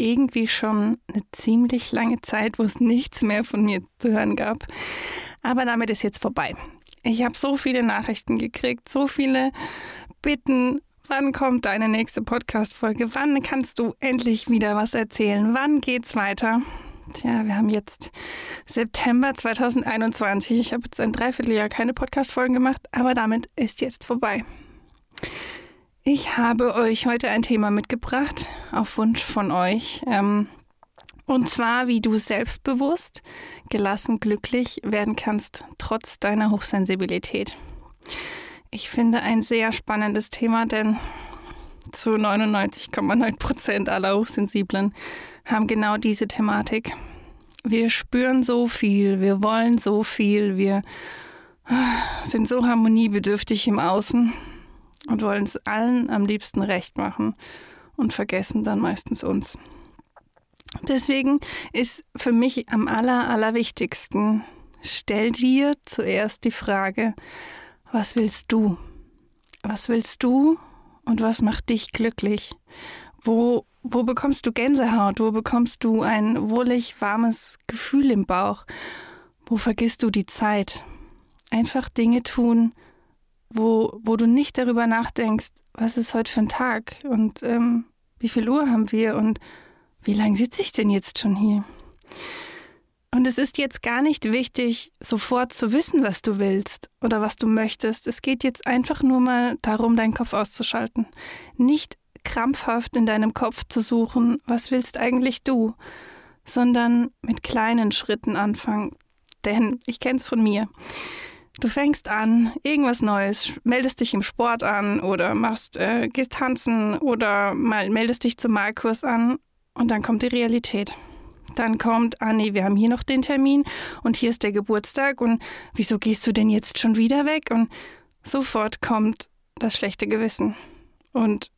irgendwie schon eine ziemlich lange Zeit, wo es nichts mehr von mir zu hören gab. Aber damit ist jetzt vorbei. Ich habe so viele Nachrichten gekriegt, so viele Bitten. Wann kommt deine nächste Podcast-Folge? Wann kannst du endlich wieder was erzählen? Wann geht's weiter? Tja, wir haben jetzt September 2021. Ich habe jetzt ein Dreivierteljahr keine Podcast-Folgen gemacht, aber damit ist jetzt vorbei. Ich habe euch heute ein Thema mitgebracht, auf Wunsch von euch. Ähm, und zwar, wie du selbstbewusst, gelassen, glücklich werden kannst, trotz deiner Hochsensibilität. Ich finde ein sehr spannendes Thema, denn zu 99,9 Prozent aller Hochsensiblen haben genau diese Thematik. Wir spüren so viel, wir wollen so viel, wir sind so harmoniebedürftig im Außen und wollen es allen am liebsten recht machen und vergessen dann meistens uns. Deswegen ist für mich am aller, allerwichtigsten, stell dir zuerst die Frage, was willst du? Was willst du und was macht dich glücklich? Wo, wo bekommst du Gänsehaut? Wo bekommst du ein wohlig warmes Gefühl im Bauch? Wo vergisst du die Zeit? Einfach Dinge tun, wo, wo du nicht darüber nachdenkst, was ist heute für ein Tag und ähm, wie viel Uhr haben wir und wie lange sitze ich denn jetzt schon hier? Und es ist jetzt gar nicht wichtig, sofort zu wissen, was du willst oder was du möchtest. Es geht jetzt einfach nur mal darum, deinen Kopf auszuschalten. Nicht krampfhaft in deinem Kopf zu suchen, was willst eigentlich du, sondern mit kleinen Schritten anfangen. Denn ich kenne es von mir. Du fängst an, irgendwas Neues, meldest dich im Sport an oder machst, äh, gehst tanzen oder mal meldest dich zum Malkurs an und dann kommt die Realität. Dann kommt, ah nee, wir haben hier noch den Termin und hier ist der Geburtstag und wieso gehst du denn jetzt schon wieder weg? Und sofort kommt das schlechte Gewissen und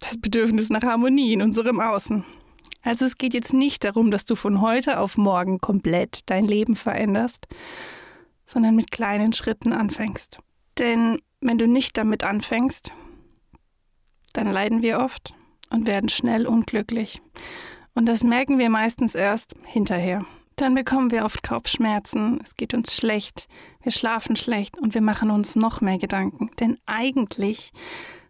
das Bedürfnis nach Harmonie in unserem Außen. Also es geht jetzt nicht darum, dass du von heute auf morgen komplett dein Leben veränderst, sondern mit kleinen Schritten anfängst. Denn wenn du nicht damit anfängst, dann leiden wir oft und werden schnell unglücklich. Und das merken wir meistens erst hinterher. Dann bekommen wir oft Kopfschmerzen, es geht uns schlecht, wir schlafen schlecht und wir machen uns noch mehr Gedanken. Denn eigentlich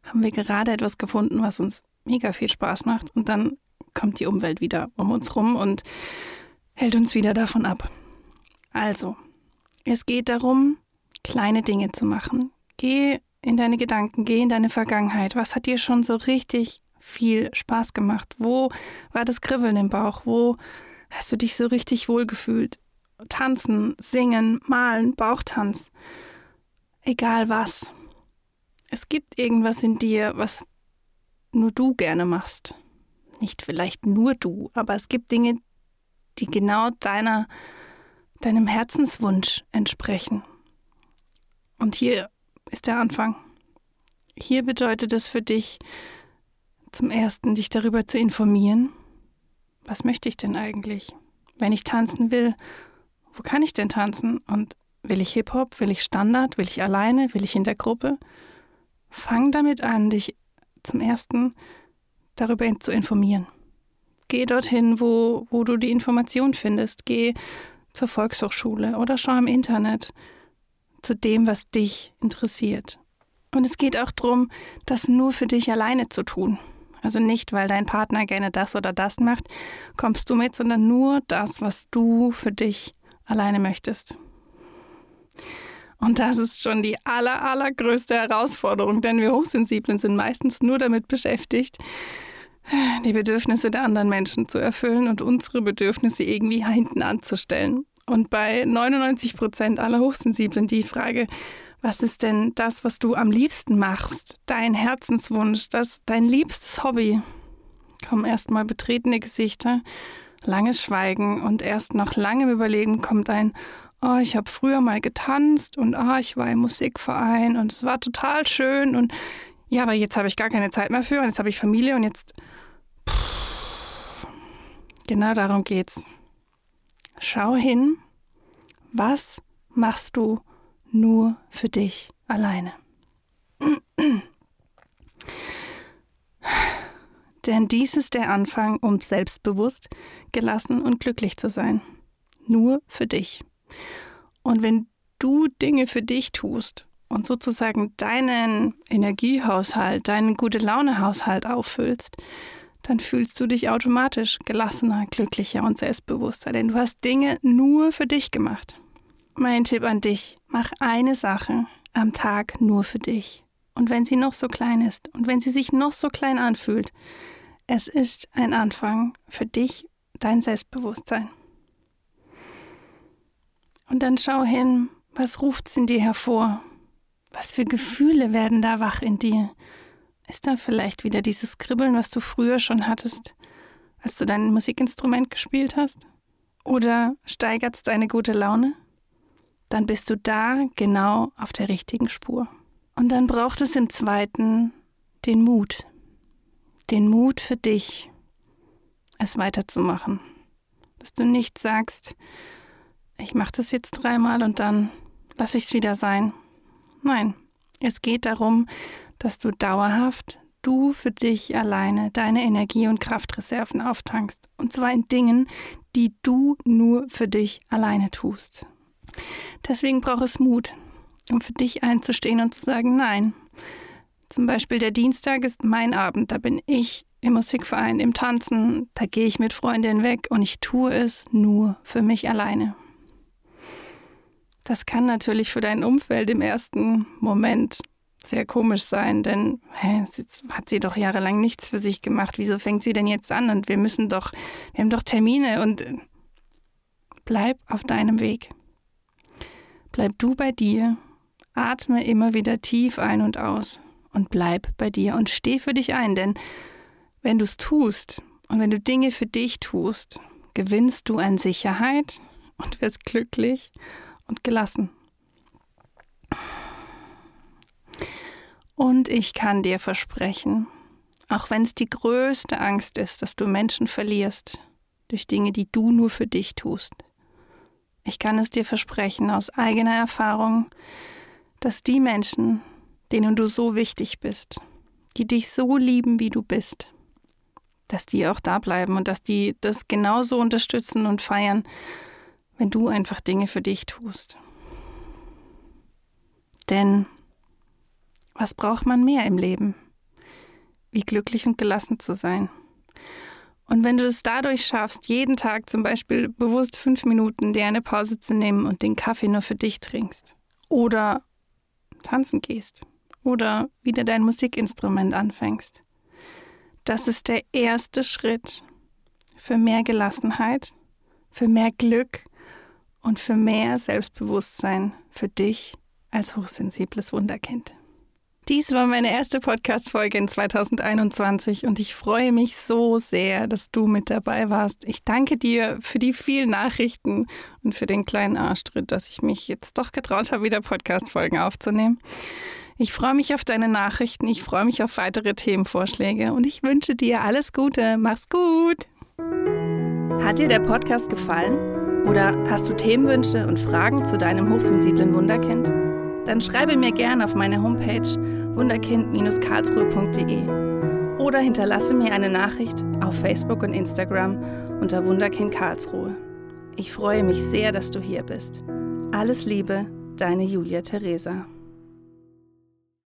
haben wir gerade etwas gefunden, was uns mega viel Spaß macht und dann kommt die Umwelt wieder um uns rum und hält uns wieder davon ab. Also, es geht darum, kleine Dinge zu machen. Geh in deine Gedanken, geh in deine Vergangenheit. Was hat dir schon so richtig viel Spaß gemacht? Wo war das Kribbeln im Bauch? Wo hast du dich so richtig wohl gefühlt? Tanzen, singen, malen, Bauchtanz. Egal was. Es gibt irgendwas in dir, was nur du gerne machst. Nicht vielleicht nur du, aber es gibt Dinge, die genau deiner deinem Herzenswunsch entsprechen. Und hier ist der Anfang. Hier bedeutet es für dich zum Ersten, dich darüber zu informieren, was möchte ich denn eigentlich? Wenn ich tanzen will, wo kann ich denn tanzen? Und will ich Hip-Hop? Will ich Standard? Will ich alleine? Will ich in der Gruppe? Fang damit an, dich zum Ersten darüber zu informieren. Geh dorthin, wo, wo du die Information findest. Geh zur Volkshochschule oder schau im Internet zu dem, was dich interessiert. Und es geht auch darum, das nur für dich alleine zu tun. Also nicht, weil dein Partner gerne das oder das macht, kommst du mit, sondern nur das, was du für dich alleine möchtest. Und das ist schon die aller, allergrößte Herausforderung, denn wir Hochsensiblen sind meistens nur damit beschäftigt, die Bedürfnisse der anderen Menschen zu erfüllen und unsere Bedürfnisse irgendwie hinten anzustellen. Und bei 99 Prozent aller Hochsensiblen die Frage, was ist denn das, was du am liebsten machst? Dein Herzenswunsch, das, dein liebstes Hobby? Kommen erstmal betretene Gesichter langes Schweigen und erst nach langem Überlegen kommt ein, oh, ich habe früher mal getanzt und oh, ich war im Musikverein und es war total schön und ja, aber jetzt habe ich gar keine Zeit mehr für und jetzt habe ich Familie und jetzt. Genau darum geht's. Schau hin, was machst du nur für dich alleine? Denn dies ist der Anfang, um selbstbewusst, gelassen und glücklich zu sein. Nur für dich. Und wenn du Dinge für dich tust und sozusagen deinen Energiehaushalt, deinen gute Laune Haushalt auffüllst, dann fühlst du dich automatisch gelassener, glücklicher und selbstbewusster, denn du hast Dinge nur für dich gemacht. Mein Tipp an dich, mach eine Sache am Tag nur für dich. Und wenn sie noch so klein ist und wenn sie sich noch so klein anfühlt, es ist ein Anfang für dich, dein Selbstbewusstsein. Und dann schau hin, was ruft's in dir hervor? Was für Gefühle werden da wach in dir? Ist da vielleicht wieder dieses Kribbeln, was du früher schon hattest, als du dein Musikinstrument gespielt hast? Oder steigert's deine gute Laune? Dann bist du da genau auf der richtigen Spur. Und dann braucht es im zweiten den Mut. Den Mut für dich, es weiterzumachen. Dass du nicht sagst, ich mache das jetzt dreimal und dann lasse ich es wieder sein. Nein, es geht darum, dass du dauerhaft, du für dich alleine deine Energie- und Kraftreserven auftankst. Und zwar in Dingen, die du nur für dich alleine tust. Deswegen braucht es Mut, um für dich einzustehen und zu sagen, nein. Zum Beispiel der Dienstag ist mein Abend, da bin ich im Musikverein, im Tanzen, da gehe ich mit Freundinnen weg und ich tue es nur für mich alleine. Das kann natürlich für dein Umfeld im ersten Moment sehr komisch sein, denn hä, hat sie doch jahrelang nichts für sich gemacht. Wieso fängt sie denn jetzt an? Und wir müssen doch, wir haben doch Termine und bleib auf deinem Weg. Bleib du bei dir, atme immer wieder tief ein und aus und bleib bei dir und steh für dich ein, denn wenn du es tust und wenn du Dinge für dich tust, gewinnst du an Sicherheit und wirst glücklich und gelassen. Und ich kann dir versprechen, auch wenn es die größte Angst ist, dass du Menschen verlierst durch Dinge, die du nur für dich tust, ich kann es dir versprechen aus eigener Erfahrung, dass die Menschen, denen du so wichtig bist, die dich so lieben, wie du bist, dass die auch da bleiben und dass die das genauso unterstützen und feiern, wenn du einfach Dinge für dich tust. Denn was braucht man mehr im Leben? Wie glücklich und gelassen zu sein. Und wenn du es dadurch schaffst, jeden Tag zum Beispiel bewusst fünf Minuten dir eine Pause zu nehmen und den Kaffee nur für dich trinkst oder tanzen gehst oder wieder dein Musikinstrument anfängst, das ist der erste Schritt für mehr Gelassenheit, für mehr Glück und für mehr Selbstbewusstsein für dich als hochsensibles Wunderkind. Dies war meine erste Podcast-Folge in 2021 und ich freue mich so sehr, dass du mit dabei warst. Ich danke dir für die vielen Nachrichten und für den kleinen Arschtritt, dass ich mich jetzt doch getraut habe, wieder Podcast-Folgen aufzunehmen. Ich freue mich auf deine Nachrichten, ich freue mich auf weitere Themenvorschläge und ich wünsche dir alles Gute. Mach's gut! Hat dir der Podcast gefallen? Oder hast du Themenwünsche und Fragen zu deinem hochsensiblen Wunderkind? Dann schreibe mir gerne auf meine Homepage wunderkind-karlsruhe.de oder hinterlasse mir eine Nachricht auf Facebook und Instagram unter Wunderkind Karlsruhe. Ich freue mich sehr, dass du hier bist. Alles Liebe, deine Julia Theresa.